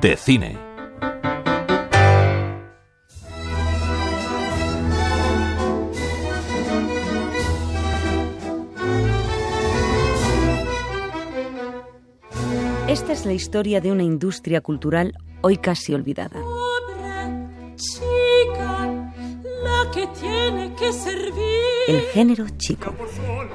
de cine. Esta es la historia de una industria cultural hoy casi olvidada. Que tiene que servir. El género chico.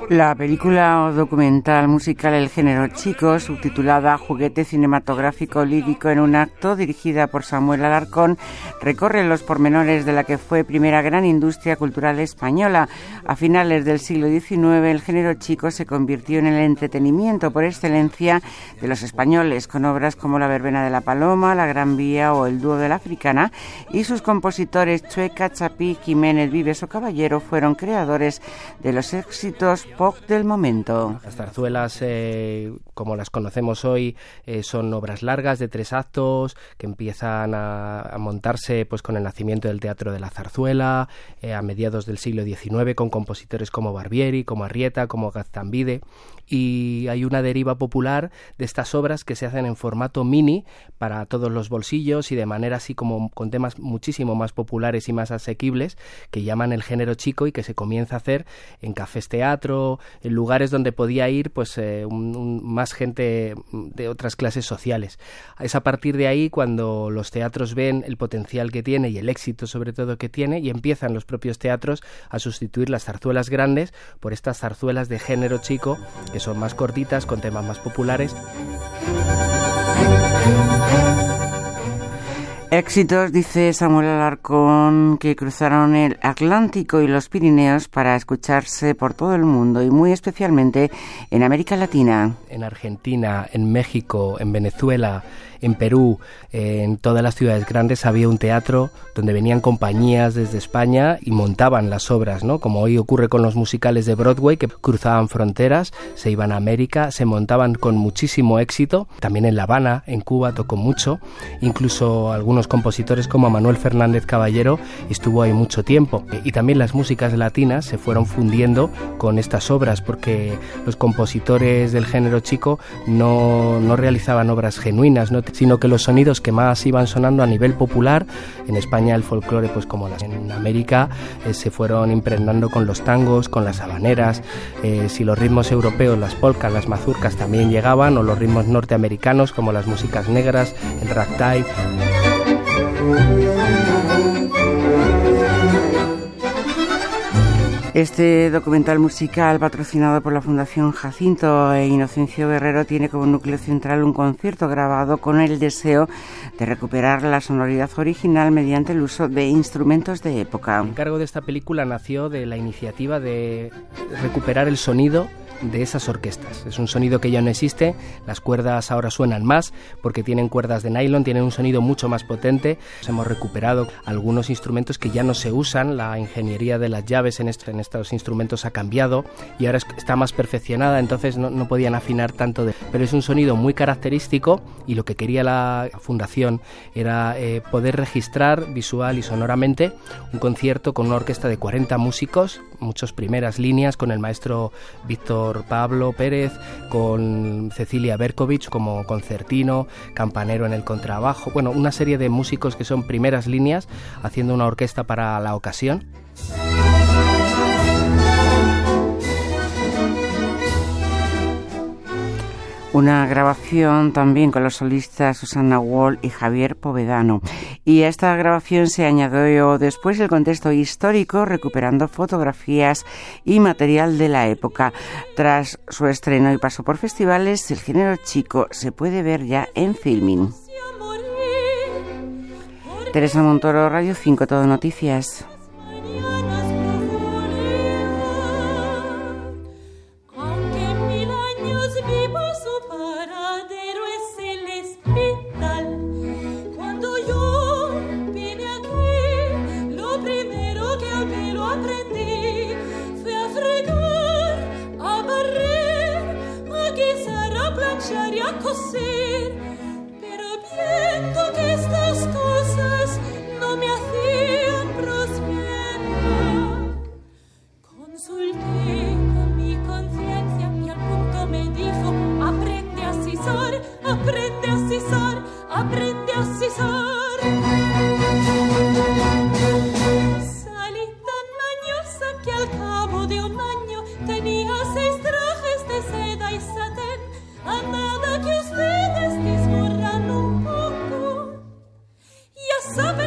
La película o documental musical El género chico, subtitulada Juguete cinematográfico lírico en un acto, dirigida por Samuel Alarcón, recorre los pormenores de la que fue primera gran industria cultural española. A finales del siglo XIX, el género chico se convirtió en el entretenimiento por excelencia de los españoles, con obras como La verbena de la paloma, La gran vía o El dúo de la africana, y sus compositores Chueca, Chapí, Jiménez, Vives o Caballero fueron creadores de los éxitos pop del momento. Las zarzuelas, eh, como las conocemos hoy, eh, son obras largas de tres actos que empiezan a, montarse pues con el nacimiento del teatro de la zarzuela eh, a mediados del siglo XIX con compositores como Barbieri, como Arrieta, como Gaztambide y hay una deriva popular de estas obras que se hacen en formato mini para todos los bolsillos y de manera así como con temas muchísimo más populares y más asequibles que llaman el género chico y que se comienza a hacer en cafés teatro, en lugares donde podía ir pues eh, más gente de otras clases sociales. Es a partir de ahí cuando los teatros ven el potencial que tiene y el éxito sobre todo que tiene y empiezan los propios teatros a sustituir las zarzuelas grandes por estas zarzuelas de género chico que son más cortitas, con temas más populares. Éxitos, dice Samuel Alarcón, que cruzaron el Atlántico y los Pirineos para escucharse por todo el mundo y muy especialmente en América Latina. En Argentina, en México, en Venezuela, en Perú, en todas las ciudades grandes había un teatro donde venían compañías desde España y montaban las obras, ¿no? Como hoy ocurre con los musicales de Broadway que cruzaban fronteras, se iban a América, se montaban con muchísimo éxito. También en La Habana, en Cuba tocó mucho, incluso algunos compositores como Manuel Fernández Caballero estuvo ahí mucho tiempo. Y también las músicas latinas se fueron fundiendo con estas obras porque los compositores del género chico no, no realizaban obras genuinas, no sino que los sonidos que más iban sonando a nivel popular, en España el folclore, pues como las en América, eh, se fueron impregnando con los tangos, con las habaneras, eh, si los ritmos europeos, las polcas, las mazurcas también llegaban, o los ritmos norteamericanos como las músicas negras, el ragtime. Este documental musical patrocinado por la Fundación Jacinto e Inocencio Guerrero tiene como núcleo central un concierto grabado con el deseo de recuperar la sonoridad original mediante el uso de instrumentos de época. El encargo de esta película nació de la iniciativa de recuperar el sonido de esas orquestas. Es un sonido que ya no existe, las cuerdas ahora suenan más porque tienen cuerdas de nylon, tienen un sonido mucho más potente. Hemos recuperado algunos instrumentos que ya no se usan, la ingeniería de las llaves en, estos instrumentos ha cambiado y ahora está más perfeccionada, entonces no, podían afinar tanto, de, pero es un sonido muy característico y lo que quería la fundación era eh, poder registrar visual y sonoramente un concierto con una orquesta de 40 músicos, muchas primeras líneas con el maestro Víctor Pablo Pérez, con Cecilia Berkovich como concertino, campanero en el contrabajo, bueno, una serie de músicos que son primeras líneas haciendo una orquesta para la ocasión. Una grabación también con los solistas Susana Wall y Javier Povedano. Y a esta grabación se añadió después el contexto histórico, recuperando fotografías y material de la época. Tras su estreno y paso por festivales, el género chico se puede ver ya en filming. Teresa Montoro, Radio 5, Todo Noticias. A de un año tenía seis trajes de seda y satén, a nada que ustedes discurran un poco. Ya saben